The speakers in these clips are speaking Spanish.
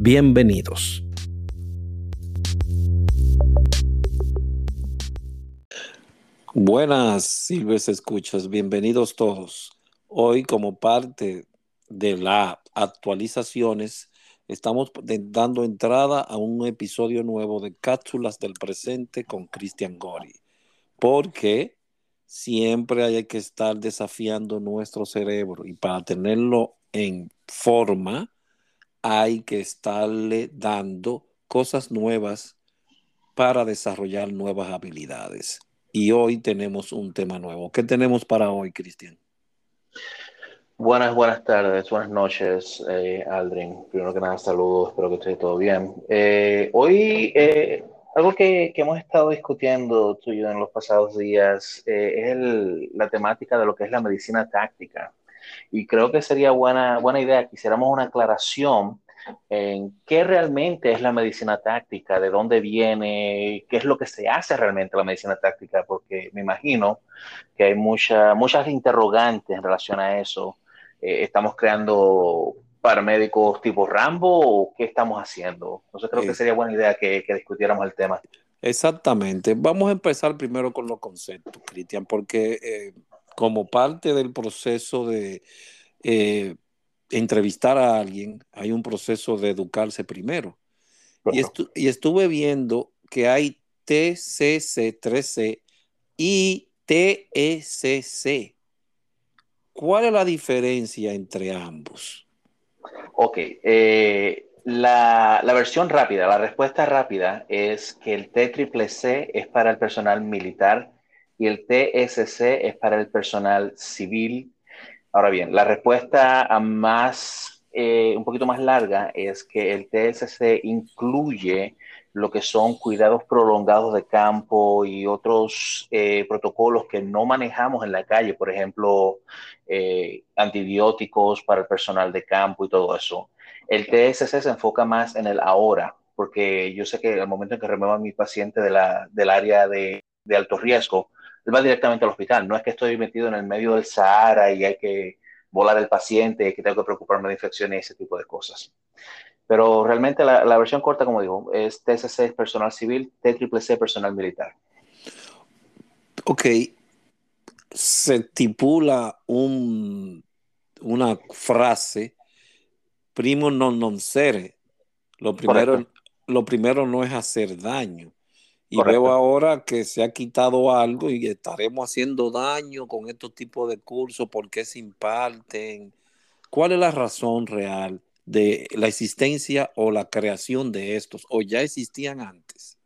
Bienvenidos. Buenas, Silves Escuchas, bienvenidos todos. Hoy, como parte de las actualizaciones, estamos dando entrada a un episodio nuevo de Cápsulas del Presente con Cristian Gori, porque siempre hay que estar desafiando nuestro cerebro y para tenerlo en forma, hay que estarle dando cosas nuevas para desarrollar nuevas habilidades. Y hoy tenemos un tema nuevo. ¿Qué tenemos para hoy, Cristian? Buenas, buenas tardes, buenas noches, eh, Aldrin. Primero que nada, saludos, espero que esté todo bien. Eh, hoy, eh, algo que, que, hemos estado discutiendo tú y yo en los pasados días es el, la temática de lo que es la medicina táctica. Y creo que sería buena, buena idea que hiciéramos una aclaración en qué realmente es la medicina táctica, de dónde viene, qué es lo que se hace realmente la medicina táctica, porque me imagino que hay mucha, muchas interrogantes en relación a eso. Eh, ¿Estamos creando paramédicos tipo Rambo o qué estamos haciendo? Entonces creo que sería buena idea que, que discutiéramos el tema. Exactamente. Vamos a empezar primero con los conceptos, Cristian, porque eh, como parte del proceso de eh, entrevistar a alguien, hay un proceso de educarse primero. Y, y, estuve viendo que hay TCC3C y TECC. ¿Cuál es la diferencia entre ambos? Ok, eh, la, la, versión rápida, la respuesta rápida es que el TCCC es para el personal militar y el TSC es para el personal civil. Ahora bien, la respuesta más, eh, un poquito más larga es que el TSC incluye lo que son cuidados prolongados de campo y otros eh, protocolos que no manejamos en la calle, por ejemplo, eh, antibióticos para el personal de campo y todo eso. El TSC se enfoca más en el ahora, porque yo sé que al momento en que remueva a mi paciente de la, del área de, de alto riesgo, va directamente al hospital. No es que estoy metido en el medio del Sahara y hay que volar el paciente, que tengo que preocuparme de infecciones y ese tipo de cosas. Pero realmente la, la versión corta, como digo, es es personal civil, TCCC personal militar. Ok. Se estipula un, una frase, primo non non sere. Lo primero, lo primero no es hacer daño. Y Correcto. veo ahora que se ha quitado algo y estaremos haciendo daño con estos tipos de cursos, ¿por qué se imparten? ¿Cuál es la razón real de la existencia o la creación de estos? ¿O ya existían antes?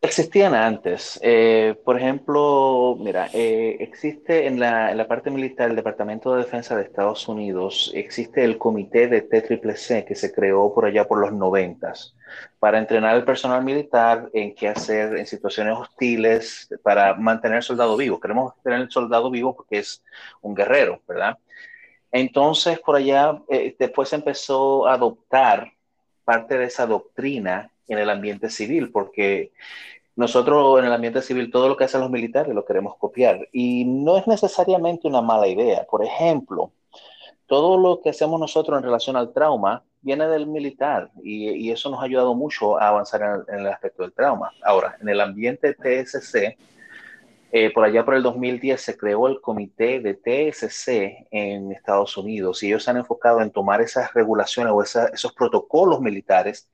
Existían antes. Eh, por ejemplo, mira, eh, existe en la, parte militar, el Departamento de Defensa de Estados Unidos, existe el comité de TCCC que se creó por allá por los noventas para entrenar al personal militar en qué hacer en situaciones hostiles, para mantener al soldado vivo. Queremos tener el soldado vivo porque es un guerrero, ¿verdad? Entonces, por allá, eh, después empezó a adoptar parte de esa doctrina en el ambiente civil, porque nosotros en el ambiente civil todo lo que hacen los militares lo queremos copiar y no es necesariamente una mala idea. Por ejemplo, todo lo que hacemos nosotros en relación al trauma viene del militar y, y eso nos ha ayudado mucho a avanzar en el, en el, aspecto del trauma. Ahora, en el ambiente TSC, eh, por allá por el 2010 se creó el comité de TSC en Estados Unidos y ellos se han enfocado en tomar esas regulaciones o esa, esos protocolos militares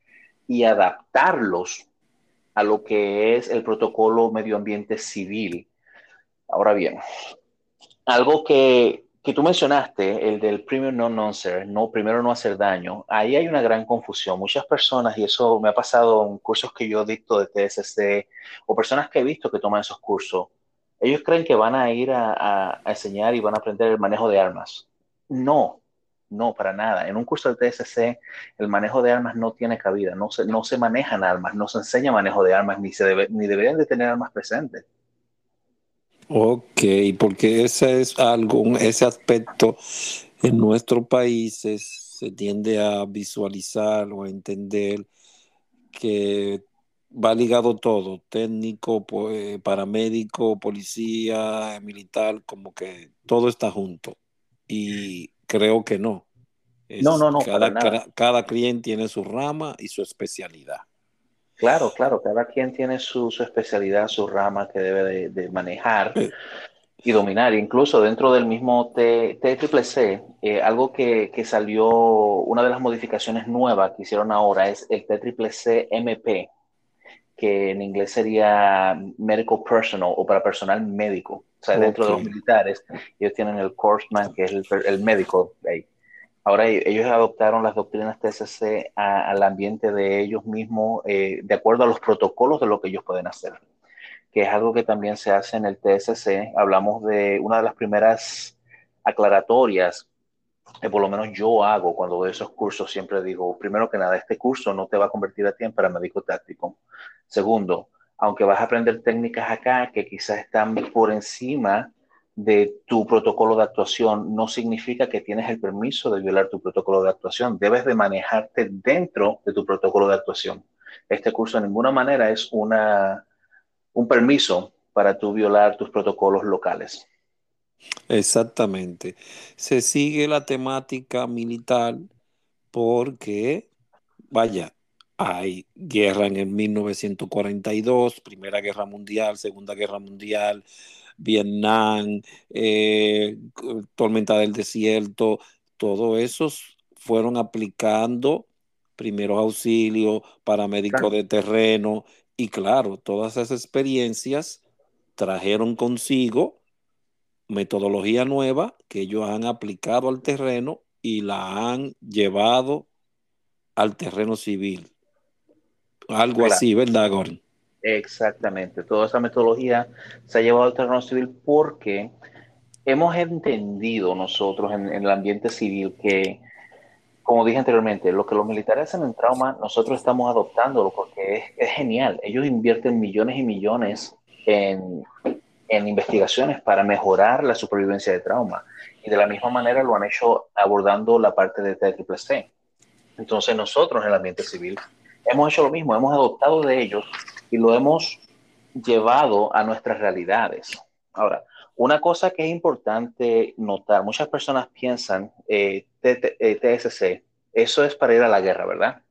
y adaptarlos a lo que es el protocolo medio ambiente civil. Ahora bien, algo que, que tú mencionaste, el del premium non noncer, no primero no hacer daño, ahí hay una gran confusión. Muchas personas, y eso me ha pasado en cursos que yo dicto de TSC, o personas que he visto que toman esos cursos, ellos creen que van a ir a, a enseñar y van a aprender el manejo de armas. No, No, para nada. En un curso del TSC, el manejo de armas no tiene cabida, no se, no se manejan armas, no se enseña manejo de armas, ni, se ni deberían de tener armas presentes. Ok, porque ese es algo, ese aspecto en nuestros países se tiende a visualizar o a entender que va ligado todo, técnico, eh, paramédico, policía, militar, como que todo está junto. Y creo que no. no, no, no. Cada, cada, cliente tiene su rama y su especialidad. Claro, claro, cada quien tiene su, especialidad, su rama que debe de, manejar eh. y dominar. Incluso dentro del mismo TCCC, eh, algo que, que, salió, una de las modificaciones nuevas que hicieron ahora es el TCCC MP, que en inglés sería medical personal o para personal médico. O sea, dentro de los militares, ellos tienen el courseman, que es el, médico. Ahora ellos adoptaron las doctrinas TSC al ambiente de ellos mismos, eh, de acuerdo a los protocolos de lo que ellos pueden hacer, que es algo que también se hace en el TSC. Hablamos de una de las primeras aclaratorias que por lo menos yo hago cuando doy esos cursos, siempre digo, primero que nada, este curso no te va a convertir a ti en paramédico táctico. Segundo, aunque vas a aprender técnicas acá que quizás están por encima de tu protocolo de actuación, no significa que tienes el permiso de violar tu protocolo de actuación. Debes de manejarte dentro de tu protocolo de actuación. Este curso de ninguna manera es una, un permiso para tú violar tus protocolos locales. Exactamente. Se sigue la temática militar porque, vaya, hay guerra en el 1942, Primera Guerra Mundial, Segunda Guerra Mundial, Vietnam, eh, Tormenta del Desierto, todo esos fueron aplicando primeros auxilios, paramédicos de terreno, y claro, todas esas experiencias trajeron consigo metodología nueva que ellos han aplicado al terreno y la han llevado al terreno civil. Algo así, ¿verdad, Gordon? Exactamente. Toda esa metodología se ha llevado al terreno civil porque hemos entendido nosotros en, el ambiente civil que, como dije anteriormente, lo que los militares hacen en trauma, nosotros estamos adoptándolo porque es, es genial. Ellos invierten millones y millones en, en investigaciones para mejorar la supervivencia de trauma. Y de la misma manera lo han hecho abordando la parte de TCCC. Entonces nosotros en el ambiente civil hemos hecho lo mismo, hemos adoptado de ellos y lo hemos llevado a nuestras realidades. Ahora, una cosa que es importante notar, muchas personas piensan, eh, TSC, eh, eso es para ir a la guerra, ¿verdad?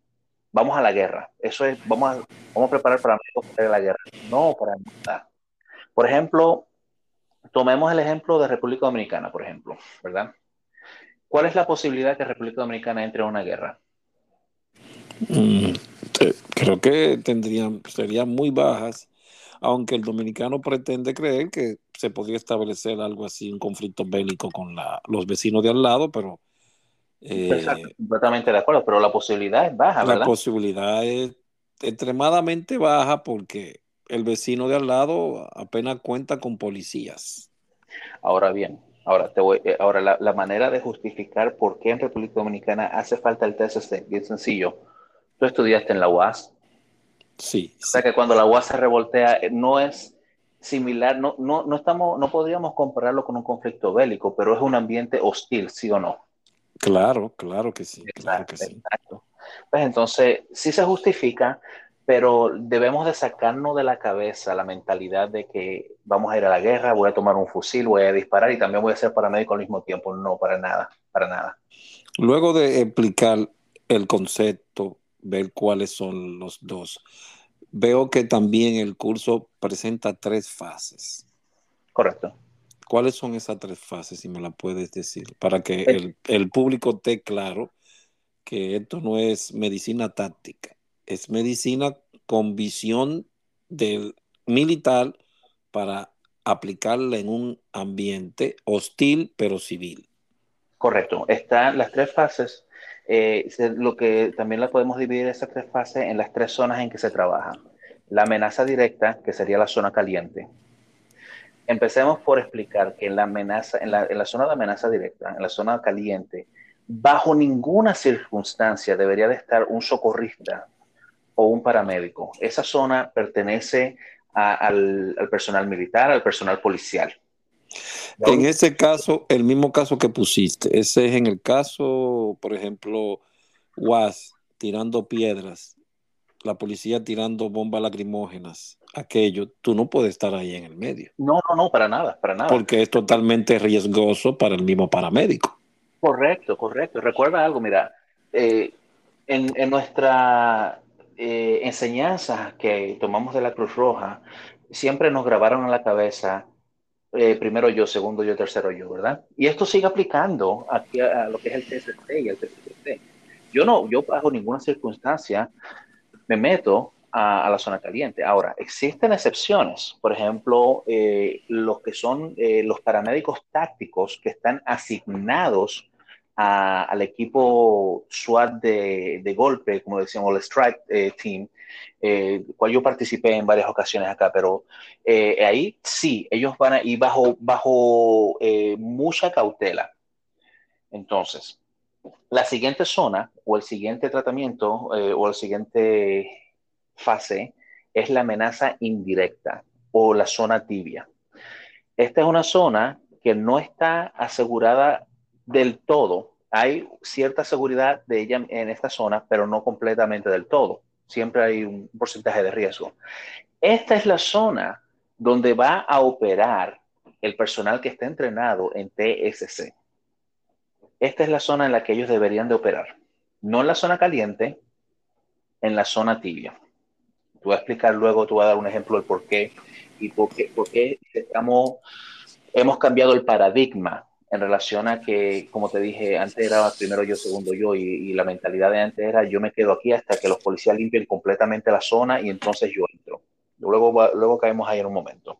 Vamos a la guerra, eso es, vamos a, vamos a preparar para ir a la guerra. No, para nada. Por ejemplo, tomemos el ejemplo de República Dominicana, por ejemplo, ¿verdad? ¿Cuál es la posibilidad que República Dominicana entre en una guerra? Mm, creo que tendrían, serían muy bajas, aunque el dominicano pretende creer que se podría establecer algo así, un conflicto bélico con los vecinos de al lado, pero... Eh, completamente de acuerdo, pero la posibilidad es baja, ¿verdad? La posibilidad es extremadamente baja porque el vecino de al lado apenas cuenta con policías. Ahora bien, ahora, te voy, eh, ahora la, manera de justificar por qué en República Dominicana hace falta el TSC, bien sencillo. Tú estudiaste en la UAS. Sí. O sea que cuando la UAS se revoltea, eh, no es similar, no, no, no, estamos, no podríamos compararlo con un conflicto bélico, pero es un ambiente hostil, ¿sí o no? Claro, claro que sí. claro que sí. Exacto. Pues entonces, sí se justifica, pero debemos de sacarnos de la cabeza la mentalidad de que vamos a ir a la guerra, voy a tomar un fusil, voy a disparar y también voy a ser paramédico al mismo tiempo. No, para nada, para nada. Luego de explicar el concepto, ver cuáles son los dos, veo que también el curso presenta tres fases. Correcto. ¿Cuáles son esas tres fases, si me la puedes decir? Para que el, el público esté claro que esto no es medicina táctica es medicina con visión del militar para aplicarla en un ambiente hostil pero civil. Correcto. Están las tres fases. Eh, lo que también la podemos dividir esas tres fases en las tres zonas en que se trabaja. La amenaza directa, que sería la zona caliente. Empecemos por explicar que en la amenaza, en la, en la zona de amenaza directa, en la zona caliente, bajo ninguna circunstancia debería de estar un socorrista o un paramédico. Esa zona pertenece al, personal militar, al personal policial. En ese caso, el mismo caso que pusiste, ese es en el caso, por ejemplo, UAS tirando piedras, la policía tirando bombas lacrimógenas, aquello, tú no puedes estar ahí en el medio. No, no, no, para nada, para nada. Porque es totalmente riesgoso para el mismo paramédico. Correcto, correcto. Recuerda algo, mira, eh, en, nuestra eh, enseñanza que tomamos de la Cruz Roja, siempre nos grabaron en la cabeza, eh, primero yo, segundo yo, tercero yo, ¿verdad? Y esto sigue aplicando aquí a, lo que es el TST y el TST. Yo no, yo bajo ninguna circunstancia me meto a, la zona caliente. Ahora, existen excepciones, por ejemplo, los que son los paramédicos tácticos que están asignados al equipo SWAT de, golpe, como decíamos, el Strike eh, Team, eh, cual yo participé en varias ocasiones acá, pero eh, ahí sí, ellos van a ir bajo, bajo eh, mucha cautela. Entonces, la siguiente zona o el siguiente tratamiento o la siguiente fase es la amenaza indirecta o la zona tibia. Esta es una zona que no está asegurada del todo. Hay cierta seguridad de ella en esta zona, pero no completamente del todo. Siempre hay un porcentaje de riesgo. Esta es la zona donde va a operar el personal que está entrenado en TSC. Esta es la zona en la que ellos deberían de operar. No en la zona caliente, en la zona tibia. Tú vas a explicar luego, tú vas a dar un ejemplo del por qué y por qué, por qué estamos, hemos cambiado el paradigma en relación a que, como te dije, antes era primero yo, segundo yo, y, la mentalidad de antes era yo me quedo aquí hasta que los policías limpien completamente la zona y entonces yo entro. Luego, luego caemos ahí en un momento.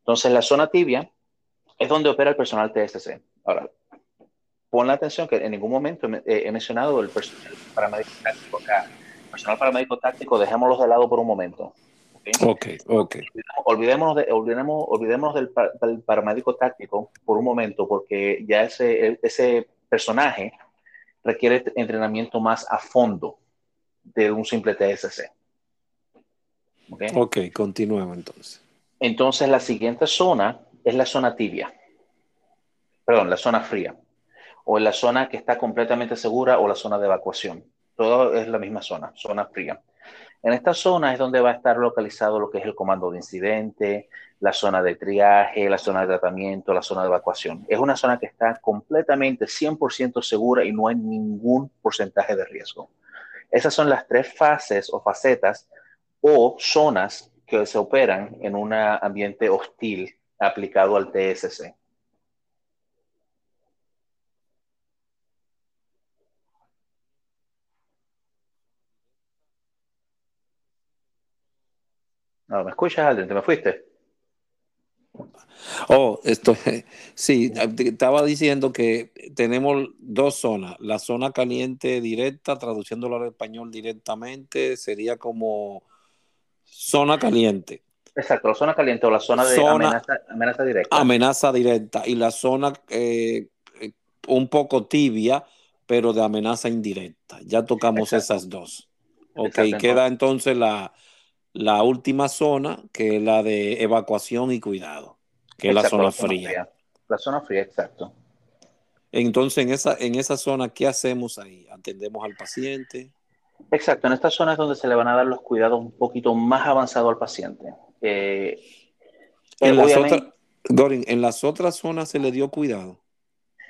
Entonces, la zona tibia es donde opera el personal TSC. Ahora, pon la atención que en ningún momento he, mencionado el personal paramédico táctico acá. Personal paramédico táctico, dejémoslo de lado por un momento. Ok, ok. Olvidémonos, de, olvidémonos del, paramédico táctico por un momento, porque ya ese, ese personaje requiere entrenamiento más a fondo de un simple TSC. Ok, okay continuemos entonces. Entonces la siguiente zona es la zona tibia. Perdón, la zona fría. O la zona que está completamente segura o la zona de evacuación. Todo es la misma zona, zona fría. En esta zona es donde va a estar localizado lo que es el comando de incidente, la zona de triaje, la zona de tratamiento, la zona de evacuación. Es una zona que está completamente 100% segura y no hay ningún porcentaje de riesgo. Esas son las tres fases o facetas o zonas que se operan en un ambiente hostil aplicado al TSC. No, ¿me escuchas, Alden? ¿Te me fuiste? Oh, esto, sí, estaba diciendo que tenemos dos zonas. La zona caliente directa, traduciéndolo al español directamente, sería como zona caliente. Exacto, la zona caliente o la zona de amenaza, directa. Amenaza directa. Y la zona eh, un poco tibia, pero de amenaza indirecta. Ya tocamos esas dos. Ok, queda entonces la, la última zona, que es la de evacuación y cuidado, que es la zona, fría. La zona fría, exacto. Entonces, en esa, en esa zona, ¿qué hacemos ahí? ¿Atendemos al paciente? Exacto, en esta zona es donde se le van a dar los cuidados un poquito más avanzados al paciente. Eh, en, las otras, en las otras zonas se le dio cuidado.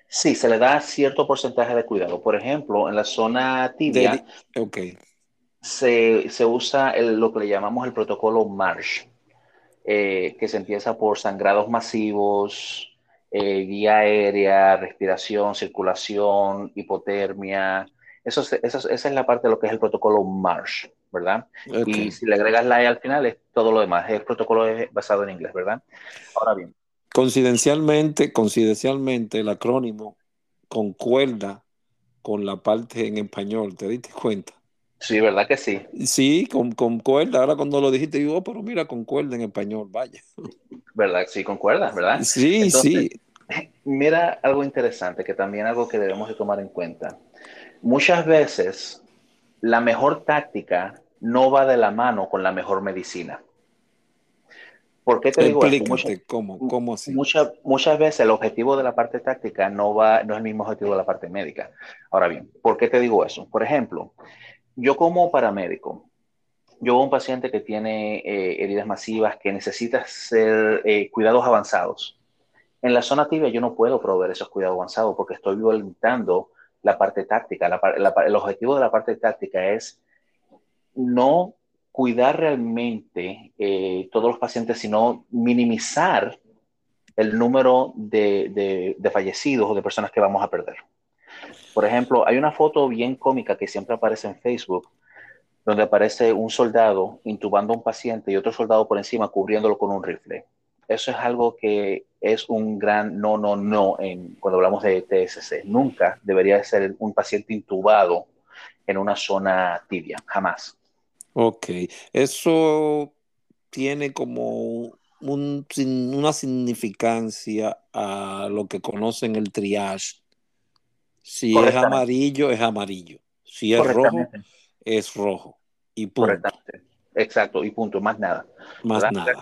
Sí, se le da cierto porcentaje de cuidado. Por ejemplo, en la zona tibia, ok se, se usa lo que le llamamos el protocolo MARSH, eh, que se empieza por sangrados masivos, eh, vía aérea, respiración, circulación, hipotermia. Eso, esa es la parte de lo que es el protocolo MARSH, ¿verdad? Y si le agregas la E al final es todo lo demás. El protocolo es basado en inglés, ¿verdad? Ahora bien. Coincidencialmente, coincidencialmente el acrónimo concuerda con la parte en español, ¿te diste cuenta? Sí, ¿verdad que sí? Sí, con, concuerda. Ahora cuando lo dijiste, digo, oh, pero mira, concuerda en español, vaya. ¿Verdad? Sí, concuerda, ¿verdad? Sí, sí. mira algo interesante, que también algo que debemos de tomar en cuenta. Muchas veces la mejor táctica no va de la mano con la mejor medicina. ¿Por qué te digo esto? ¿cómo, ¿Cómo así? Muchas, muchas veces el objetivo de la parte táctica no, va, no es el mismo objetivo de la parte médica. Ahora bien, ¿por qué te digo eso? Por ejemplo, yo como paramédico, yo veo un paciente que tiene eh, heridas masivas, que necesita ser eh, cuidados avanzados. En la zona tibia yo no puedo proveer esos cuidados avanzados porque estoy violentando la parte táctica. el objetivo de la parte táctica es no cuidar realmente eh, todos los pacientes, sino minimizar el número de, fallecidos o de personas que vamos a perder. Por ejemplo, hay una foto bien cómica que siempre aparece en Facebook, donde aparece un soldado intubando a un paciente y otro soldado por encima cubriéndolo con un rifle. Eso es algo que es un gran no, no, no en, cuando hablamos de TSC. Nunca debería ser un paciente intubado en una zona tibia, jamás. Ok, eso tiene como un, una significancia a lo que conocen el triage. Si es amarillo, es amarillo. Si es rojo, es rojo. Y punto. Exacto, y punto, más nada. Más nada.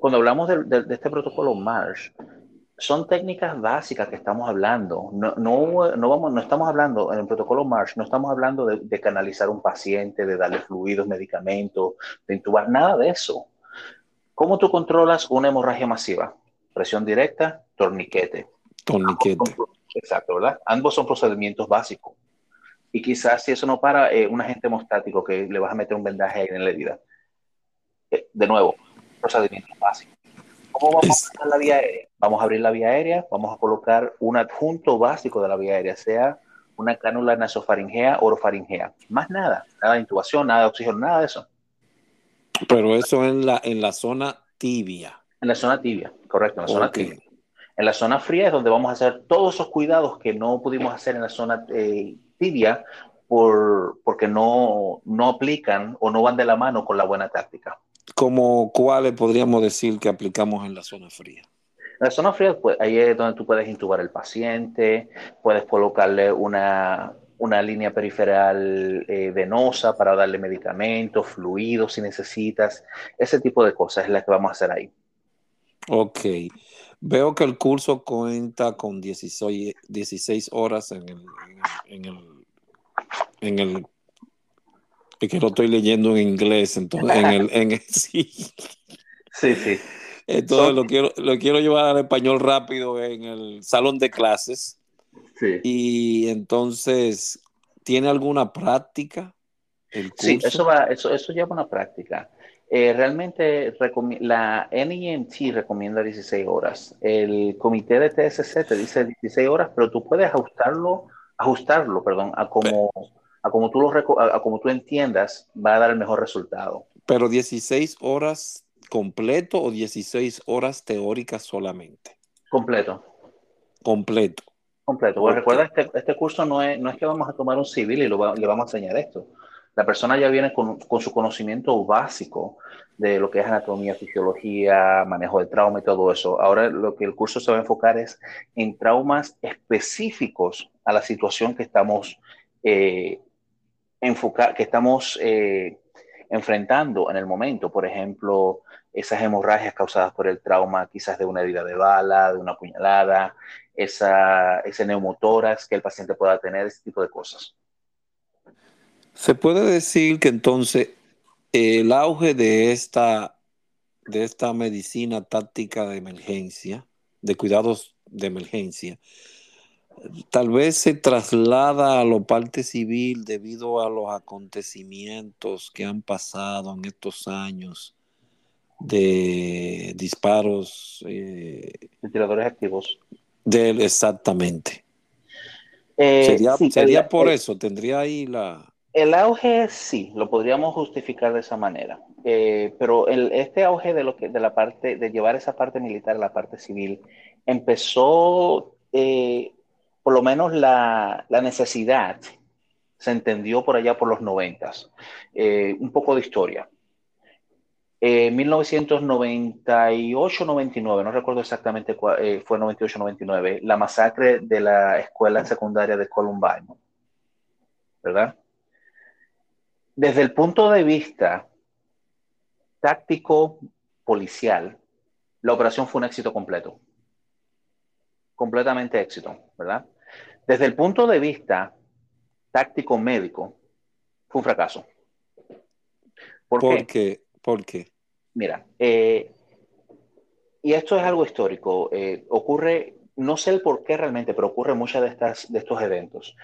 Cuando hablamos de, este protocolo MARSH, son técnicas básicas que estamos hablando. No, no, no, vamos, no estamos hablando, en el protocolo MARSH, no estamos hablando de, canalizar un paciente, de darle fluidos, medicamentos, de intubar, nada de eso. ¿Cómo tú controlas una hemorragia masiva? Presión directa, torniquete. Torniquete. Exacto, ¿verdad? Ambos son procedimientos básicos. Y quizás si eso no para, eh, un agente hemostático que le vas a meter un vendaje ahí en la herida. Eh, de nuevo, procedimiento básico. ¿Cómo vamos a la vía aérea? Vamos a abrir la vía aérea, vamos a colocar un adjunto básico de la vía aérea, sea una cánula nasofaringea, orofaringea. Más nada, nada de intubación, nada de oxígeno, nada de eso. Pero eso en la, en la zona tibia. En la zona tibia, correcto, en la zona tibia. En la zona fría es donde vamos a hacer todos esos cuidados que no pudimos hacer en la zona eh, tibia por, porque no, no aplican o no van de la mano con la buena táctica como cuáles podríamos decir que aplicamos en la zona fría. En la zona fría, pues, ahí es donde tú puedes intubar al paciente, puedes colocarle una, una línea periferal eh, venosa para darle medicamentos, fluidos si necesitas. Ese tipo de cosas es la que vamos a hacer ahí. Ok. Veo que el curso cuenta con 16, 16 horas en el, en el, en el es que lo estoy leyendo en inglés, entonces en el, en sí. Sí, sí. Entonces lo quiero, lo quiero llevar al español rápido en el salón de clases. Sí. Y entonces, ¿tiene alguna práctica? El curso? Sí, eso va, eso, eso lleva una práctica. Eh, realmente la NEMT recomienda 16 horas. El comité de TSC te dice 16 horas, pero tú puedes ajustarlo, ajustarlo, perdón, a como a como tú, lo, a, como tú entiendas, va a dar el mejor resultado. Pero 16 horas completo o 16 horas teóricas solamente? Completo. Completo. Completo. Pues recuerda, este, este, curso no es, no es que vamos a tomar un civil y lo, le vamos a enseñar esto. La persona ya viene con, con, su conocimiento básico de lo que es anatomía, fisiología, manejo de trauma y todo eso. Ahora lo que el curso se va a enfocar es en traumas específicos a la situación que estamos eh, que estamos eh, enfrentando en el momento. Por ejemplo, esas hemorragias causadas por el trauma, quizás de una herida de bala, de una puñalada, esa, ese neumotórax que el paciente pueda tener, ese tipo de cosas. Se puede decir que entonces el auge de esta, de esta medicina táctica de emergencia, de cuidados de emergencia, tal vez se traslada a lo parte civil debido a los acontecimientos que han pasado en estos años de disparos. Eh, tiradores activos. De, exactamente. Eh, sería, por eso, tendría ahí la... El auge sí, lo podríamos justificar de esa manera, eh, pero este auge de, lo que, de la parte, de llevar esa parte militar a la parte civil, empezó eh, por lo menos la, necesidad se entendió por allá por los noventas. Eh, un poco de historia. 1998-99, no recuerdo exactamente cuál, eh, fue 98-99, la masacre de la escuela secundaria de Columbine, ¿verdad? Desde el punto de vista táctico policial, la operación fue un éxito completo. Completamente éxito, ¿verdad? Desde el punto de vista táctico médico, fue un fracaso. ¿Por, qué? ¿Por qué? Mira, eh, y esto es algo histórico. Eh, ocurre, no sé el por qué realmente, pero ocurre muchas de, estas, de estos eventos.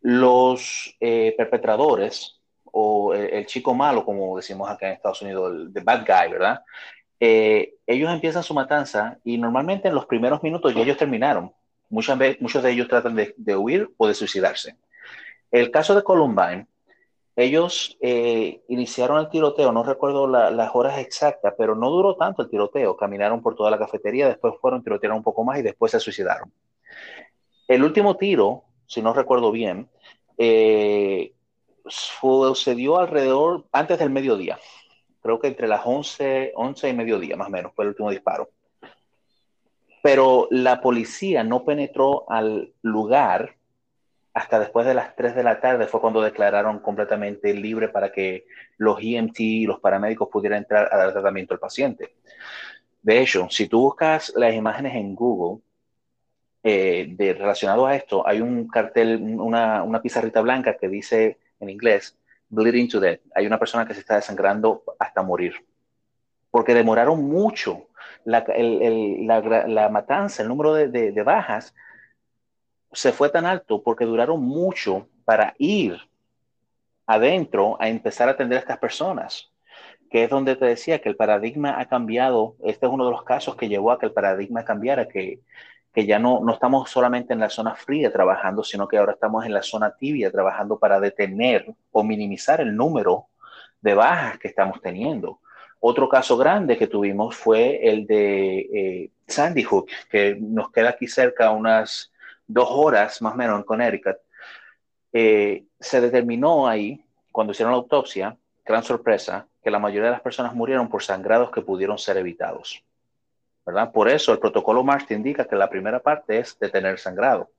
Los eh, perpetradores, o el, chico malo, como decimos acá en Estados Unidos, el the bad guy, ¿verdad? ellos empiezan su matanza y normalmente en los primeros minutos ya ellos terminaron. Muchas veces, muchos de ellos tratan de, de huir o de suicidarse. El caso de Columbine ellos eh, iniciaron el tiroteo, no recuerdo las horas exactas, pero no duró tanto el tiroteo. Caminaron por toda la cafetería, después fueron, tirotearon un poco más y después se suicidaron. El último tiro, si no recuerdo bien, eh, sucedió alrededor, antes del mediodía. Creo que entre las 11, 11 y mediodía, más o menos, fue el último disparo. Pero la policía no penetró al lugar hasta después de las 3 de la tarde fue cuando declararon completamente libre para que los EMT y los paramédicos pudieran entrar a dar tratamiento al paciente. De hecho, si tú buscas las imágenes en Google eh, de, relacionado a esto, hay un cartel, una, una pizarrita blanca que dice en inglés, bleeding to death. Hay una persona que se está desangrando hasta morir. Porque demoraron mucho la, la, matanza, el número de, de bajas se fue tan alto porque duraron mucho para ir adentro a empezar a atender a estas personas, que es donde te decía que el paradigma ha cambiado. Este es uno de los casos que llevó a que el paradigma cambiara, que, que ya no, no estamos solamente en la zona fría trabajando, sino que ahora estamos en la zona tibia trabajando para detener o minimizar el número de bajas que estamos teniendo. Otro caso grande que tuvimos fue el de eh, Sandy Hook, que nos queda aquí cerca unas dos horas más o menos en Connecticut, eh, se determinó ahí, cuando hicieron la autopsia, gran sorpresa, que la mayoría de las personas murieron por sangrados que pudieron ser evitados. ¿Verdad? Por eso el protocolo MARCH indica que la primera parte es detener sangrado.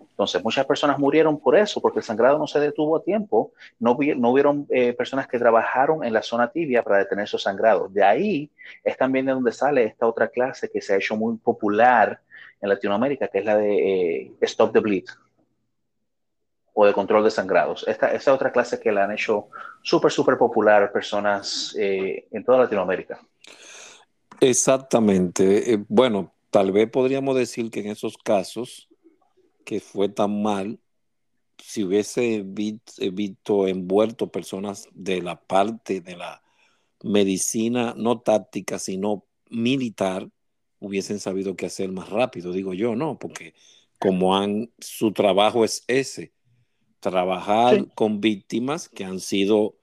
Entonces, muchas personas murieron por eso, porque el sangrado no se detuvo a tiempo. No, no hubieron eh, personas que trabajaron en la zona tibia para detener esos sangrados. De ahí es también de donde sale esta otra clase que se ha hecho muy popular en Latinoamérica, que es la de eh, Stop the Bleed o de control de sangrados. Esta, esta otra clase que la han hecho súper, súper popular personas eh, en toda Latinoamérica. Exactamente. Eh, bueno, tal vez podríamos decir que en esos casos que fue tan mal, si hubiese visto envuelto personas de la parte de la medicina, no táctica, sino militar, hubiesen sabido qué hacer más rápido, digo yo, no, porque como han, su trabajo es ese, trabajar con víctimas que han sido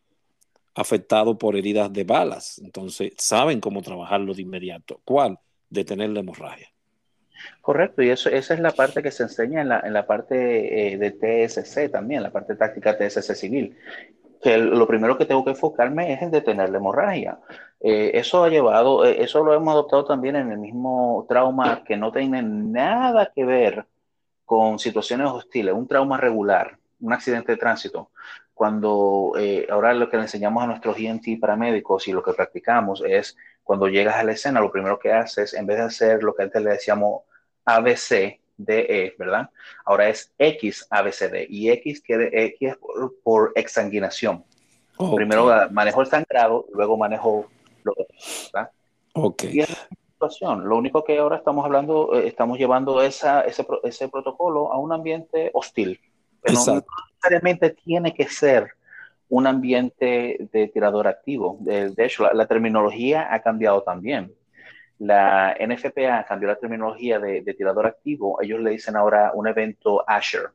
afectados por heridas de balas, entonces saben cómo trabajarlo de inmediato. ¿Cuál? Detener la hemorragia. Correcto, y eso, esa es la parte que se enseña en la, en la parte eh, de TSC también, la parte táctica TSC civil que lo primero que tengo que enfocarme es en detener la hemorragia. Eh, eso ha llevado, eh, eso lo hemos adoptado también en el mismo trauma que no tiene nada que ver con situaciones hostiles, un trauma regular, un accidente de tránsito. Cuando eh, ahora lo que le enseñamos a nuestros EMT paramédicos y lo que practicamos es cuando llegas a la escena, lo primero que haces, en vez de hacer lo que antes le decíamos ABC, DE, ¿verdad? Ahora es X ABCD y X quiere X por, exsanguinación. Primero manejo el sangrado, luego manejo lo ¿verdad? Ok. Y es situación. Lo único que ahora estamos hablando, eh, estamos llevando esa, ese, ese, protocolo a un ambiente hostil. Pero no necesariamente tiene que ser un ambiente de tirador activo. De, hecho, la, terminología ha cambiado también. La NFPA cambió la terminología de, tirador activo. Ellos le dicen ahora un evento Asher,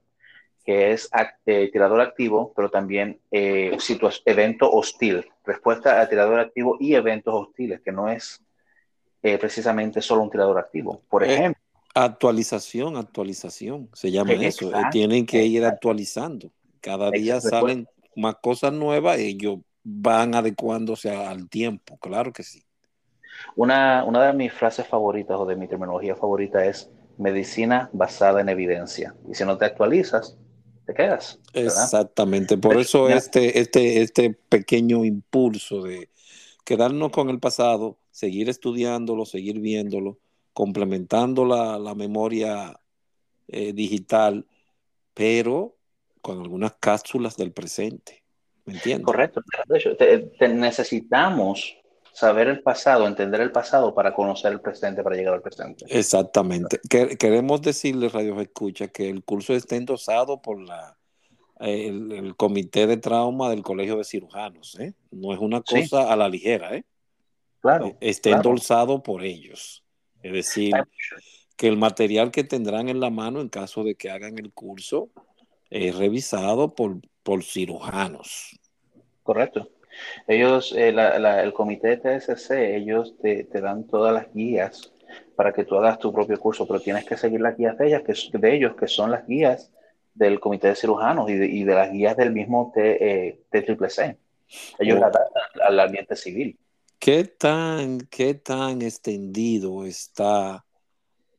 que es eh, tirador activo, pero también eh, evento hostil. Respuesta a tirador activo y eventos hostiles, que no es eh, precisamente solo un tirador activo. Por ejemplo. Actualización, actualización, se llama eso. tienen que ir actualizando. Cada día salen más cosas nuevas, ellos van adecuándose al tiempo, claro que sí. Una, una de mis frases favoritas o de mi terminología favorita es medicina basada en evidencia. Y si no te actualizas, te quedas. Exactamente, por eso este, este, este pequeño impulso de quedarnos con el pasado, seguir estudiándolo, seguir viéndolo, complementando la, la memoria eh, digital, pero con algunas cápsulas del presente. ¿Me entiendes? Correcto. necesitamos saber el pasado, entender el pasado para conocer el presente, para llegar al presente. Exactamente. queremos decirle, Radio Escucha, que el curso está endosado por la, el, Comité de Trauma del Colegio de Cirujanos. ¿eh? No es una cosa a la ligera. ¿eh? Claro. Está endosado por ellos. Es decir, que el material que tendrán en la mano en caso de que hagan el curso es revisado por, por cirujanos. Correcto. Ellos, eh, el comité de TSC, ellos te, dan todas las guías para que tú hagas tu propio curso, pero tienes que seguir las guías de, ellas, que, de ellos, que son las guías del comité de cirujanos y de, de las guías del mismo T, eh, Ellos oh. al ambiente civil. ¿Qué tan, ¿Qué tan extendido está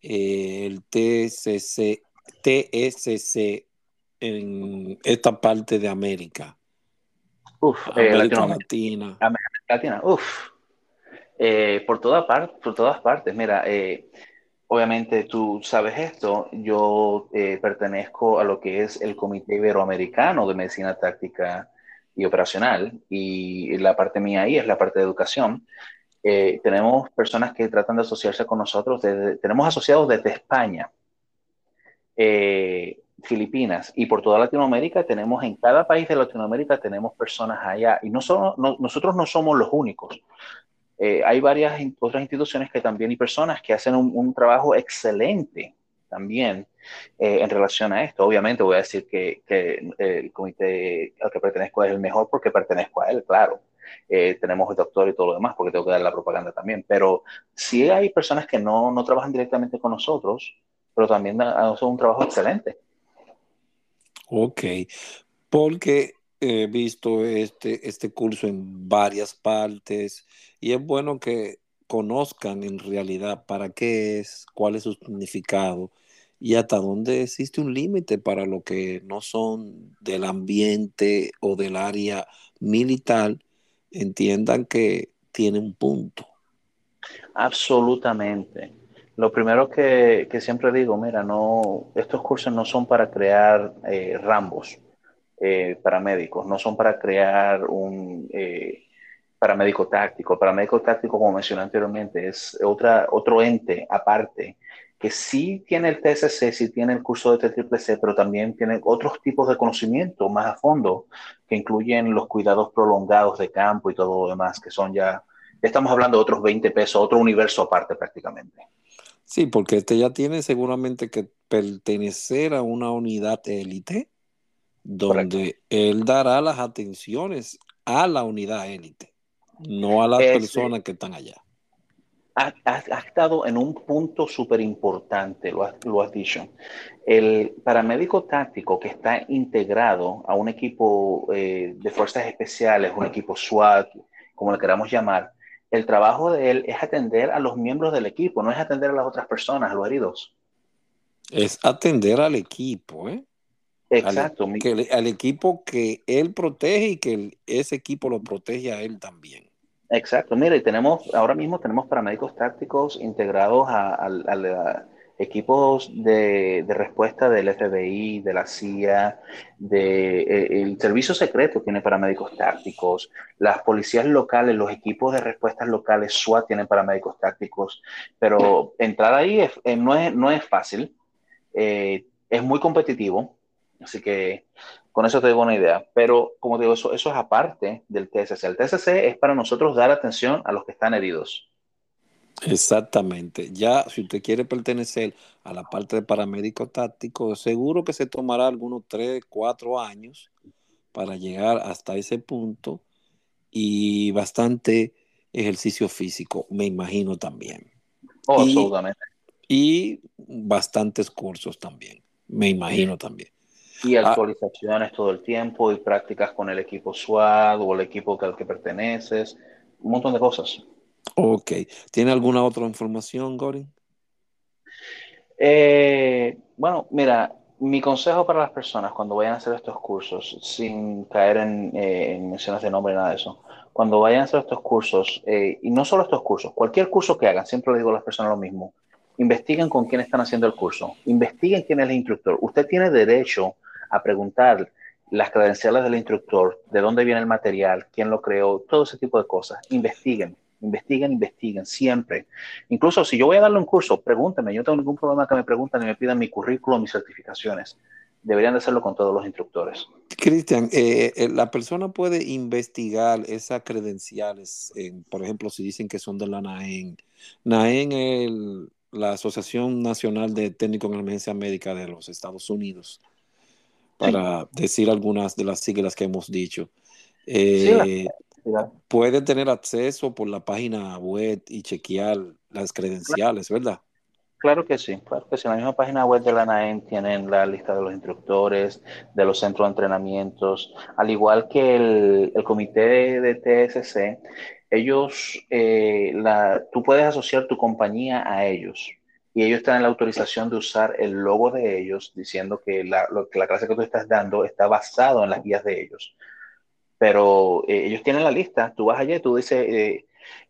eh, el TSC, TSC en esta parte de América? Uf, eh, América Latina. América Latina, uf. Eh, por, toda por todas partes. Mira, obviamente tú sabes esto. Yo pertenezco a lo que es el Comité Iberoamericano de Medicina Táctica y Operacional. Y la parte mía ahí es la parte de educación. tenemos personas que tratan de asociarse con nosotros. tenemos asociados desde España. Filipinas y por toda Latinoamérica tenemos, en cada país de Latinoamérica tenemos personas allá y no, nosotros no somos los únicos. Eh, hay varias otras instituciones que también y personas que hacen un, trabajo excelente también eh, en relación a esto. Obviamente voy a decir que, que el comité al que pertenezco es el mejor porque pertenezco a él, claro. Eh, tenemos el doctor y todo lo demás porque tengo que dar la propaganda también. Pero sí hay personas que no, no trabajan directamente con nosotros, pero también hacen un trabajo excelente. Ok, porque he visto este, este curso en varias partes y es bueno que conozcan en realidad para qué es, cuál es su significado y hasta dónde existe un límite para lo que no son del ambiente o del área militar, entiendan que tiene un punto. Absolutamente. Lo primero que, siempre digo, mira, no, estos cursos no son para crear eh, rambos eh, paramédicos, no son para crear un eh, paramédico táctico. Paramédico táctico, como mencioné anteriormente, es otra, otro ente aparte que sí tiene el TSC, sí tiene el curso de TCCC, pero también tiene otros tipos de conocimiento más a fondo, que incluyen los cuidados prolongados de campo y todo lo demás, que son ya, estamos hablando de otros 20 pesos, otro universo aparte prácticamente. Sí, porque este ya tiene seguramente que pertenecer a una unidad élite donde él dará las atenciones a la unidad élite, no a las personas que están allá. Ha, estado en un punto súper importante, lo, has dicho. El paramédico táctico que está integrado a un equipo eh, de fuerzas especiales, un equipo SWAT, como le queramos llamar, el trabajo de él es atender a los miembros del equipo, no es atender a las otras personas, a los heridos. Es atender al equipo, ¿eh? Exacto. Al, equipo que él protege y que ese equipo lo protege a él también. Exacto. Mira, y tenemos, ahora mismo tenemos paramédicos tácticos integrados a, la equipos de, respuesta del FBI, de la CIA, de, eh, el servicio secreto tiene paramédicos tácticos, las policías locales, los equipos de respuestas locales, SWAT tienen paramédicos tácticos, pero entrar ahí eh, no, es, no es fácil, eh, es muy competitivo, así que con eso te digo una idea, pero como digo, eso, eso es aparte del TSC. El TSC es para nosotros dar atención a los que están heridos. Exactamente. Ya, si usted quiere pertenecer a la parte de paramédico táctico, seguro que se tomará algunos tres, cuatro años para llegar hasta ese punto y bastante ejercicio físico, me imagino también. Oh, absolutamente. Y bastantes cursos también, me imagino también. Y ah. actualizaciones todo el tiempo y prácticas con el equipo SWAT o el equipo al que perteneces, un montón de cosas. Ok. ¿Tiene alguna otra información, Gorin? Eh, bueno, mira, mi consejo para las personas cuando vayan a hacer estos cursos, sin caer en, eh, menciones de nombre nada de eso, cuando vayan a hacer estos cursos, eh, y no solo estos cursos, cualquier curso que hagan, siempre le digo a las personas lo mismo, investiguen con quién están haciendo el curso, investiguen quién es el instructor. Usted tiene derecho a preguntar las credenciales del instructor, de dónde viene el material, quién lo creó, todo ese tipo de cosas. Investiguen, investiguen, investiguen, siempre. Incluso si yo voy a darle un curso, pregúntenme, yo no tengo ningún problema que me pregunten y me pidan mi currículum, mis certificaciones. Deberían de hacerlo con todos los instructores. Cristian, eh, eh, la persona puede investigar esas credenciales, por ejemplo, si dicen que son de la NAEN. NAEN es la Asociación Nacional de Técnicos en Emergencia Médica de los Estados Unidos, para decir algunas de las siglas que hemos dicho. Eh, puede tener acceso por la página web y chequear las credenciales, ¿verdad? Claro que sí, claro que sí. En la misma página web de la NAEM tienen la lista de los instructores, de los centros de entrenamientos, al igual que el, comité de, TSC, ellos, eh, la, tú puedes asociar tu compañía a ellos y ellos tienen la autorización de usar el logo de ellos diciendo que la, clase que tú estás dando está basado en las guías de ellos. Pero eh, ellos tienen la lista, tú vas allá tú dices, eh,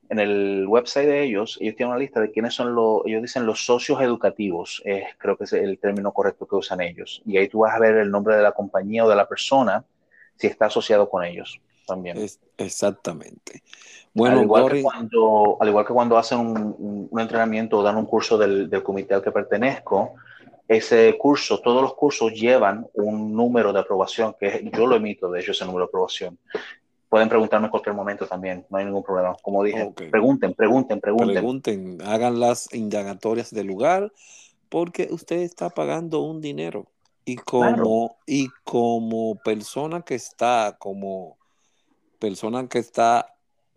en el website de ellos, ellos tienen una lista de quiénes son los, ellos dicen los socios educativos, creo que es el término correcto que usan ellos. Y ahí tú vas a ver el nombre de la compañía o de la persona si está asociado con ellos también. exactamente. Bueno, al igual, que cuando, al igual que cuando hacen un, entrenamiento o dan un curso del, del, comité al que pertenezco, ese curso, todos los cursos llevan un número de aprobación, que yo lo emito, de hecho, ese número de aprobación. Pueden preguntarme en cualquier momento también, no hay ningún problema. Como dije, pregunten, pregunten, pregunten. Pregunten, hagan las indagatorias del lugar, porque usted está pagando un dinero. Y como, y como persona que está, como persona que está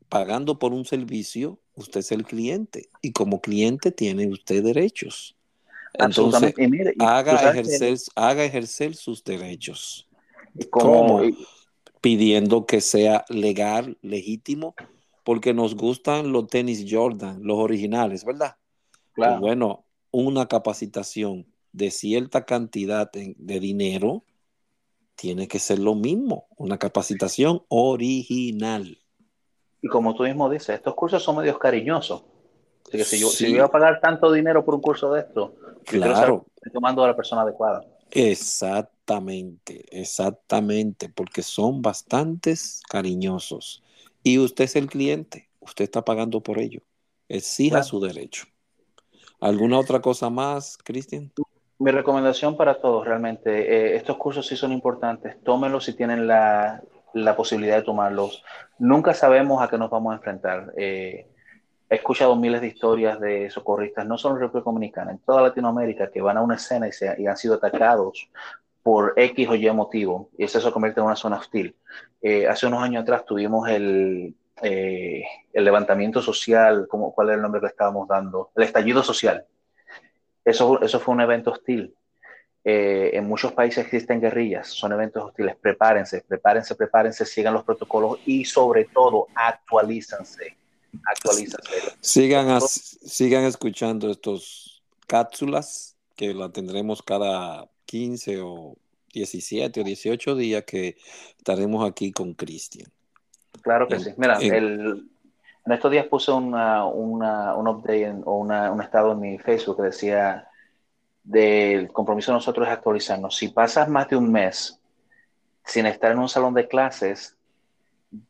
pagando por un servicio, usted es el cliente. Y como cliente tiene usted derechos. Entonces, haga, ejercer, haga ejercer sus derechos. como pidiendo que sea legal, legítimo, porque nos gustan los tenis Jordan, los originales, ¿verdad? Pues claro. bueno, una capacitación de cierta cantidad de dinero tiene que ser lo mismo, una capacitación original. Y como tú mismo dices, estos cursos son medios cariñosos. Así que si yo, si voy a pagar tanto dinero por un curso de esto, claro. estoy tomando a la persona adecuada. Exactamente, exactamente, porque son bastantes cariñosos. Y usted es el cliente, usted está pagando por ello. Exija su derecho. ¿Alguna otra cosa más, Cristian? Mi recomendación para todos, realmente, eh, estos cursos sí son importantes. Tómenlos si tienen la, la, posibilidad de tomarlos. Nunca sabemos a qué nos vamos a enfrentar. Eh, he escuchado miles de historias de socorristas, no solo en República Dominicana, en toda Latinoamérica, que van a una escena y, se, han sido atacados por X o Y motivo, y eso se convierte en una zona hostil. Eh, hace unos años atrás tuvimos el, eh, el levantamiento social, ¿cómo, ¿cuál era el nombre que estábamos dando? El estallido social. Eso, eso fue un evento hostil. Eh, en muchos países existen guerrillas, son eventos hostiles. Prepárense, prepárense, prepárense, sigan los protocolos y sobre todo actualízanse actualízase. Sigan, sigan escuchando estos cápsulas que la tendremos cada 15 o 17 o 18 días que estaremos aquí con Cristian. Claro que sí. Mira, en estos días puse una, un update o un estado en mi Facebook que decía del compromiso de nosotros es actualizarnos. Si pasas más de un mes sin estar en un salón de clases,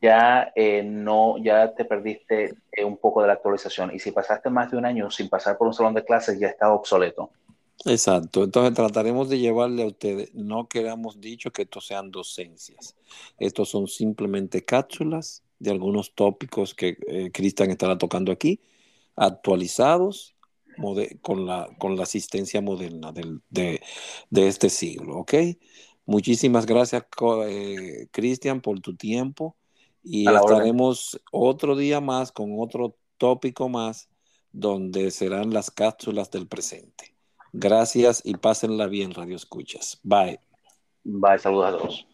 ya eh, no, ya te perdiste eh, un poco de la actualización. Y si pasaste más de un año sin pasar por un salón de clases, ya está obsoleto. Exacto, entonces trataremos de llevarle a ustedes, no queramos dicho que estos sean docencias, estos son simplemente cápsulas de algunos tópicos que eh, Cristian estará tocando aquí, actualizados con la, con la asistencia moderna del, de, de, este siglo, ¿ok? Muchísimas gracias, Cristian, por tu tiempo y estaremos otro día más con otro tópico más donde serán las cápsulas del presente. Gracias y pásenla bien, Radio Escuchas. Bye. Bye, saludos a todos.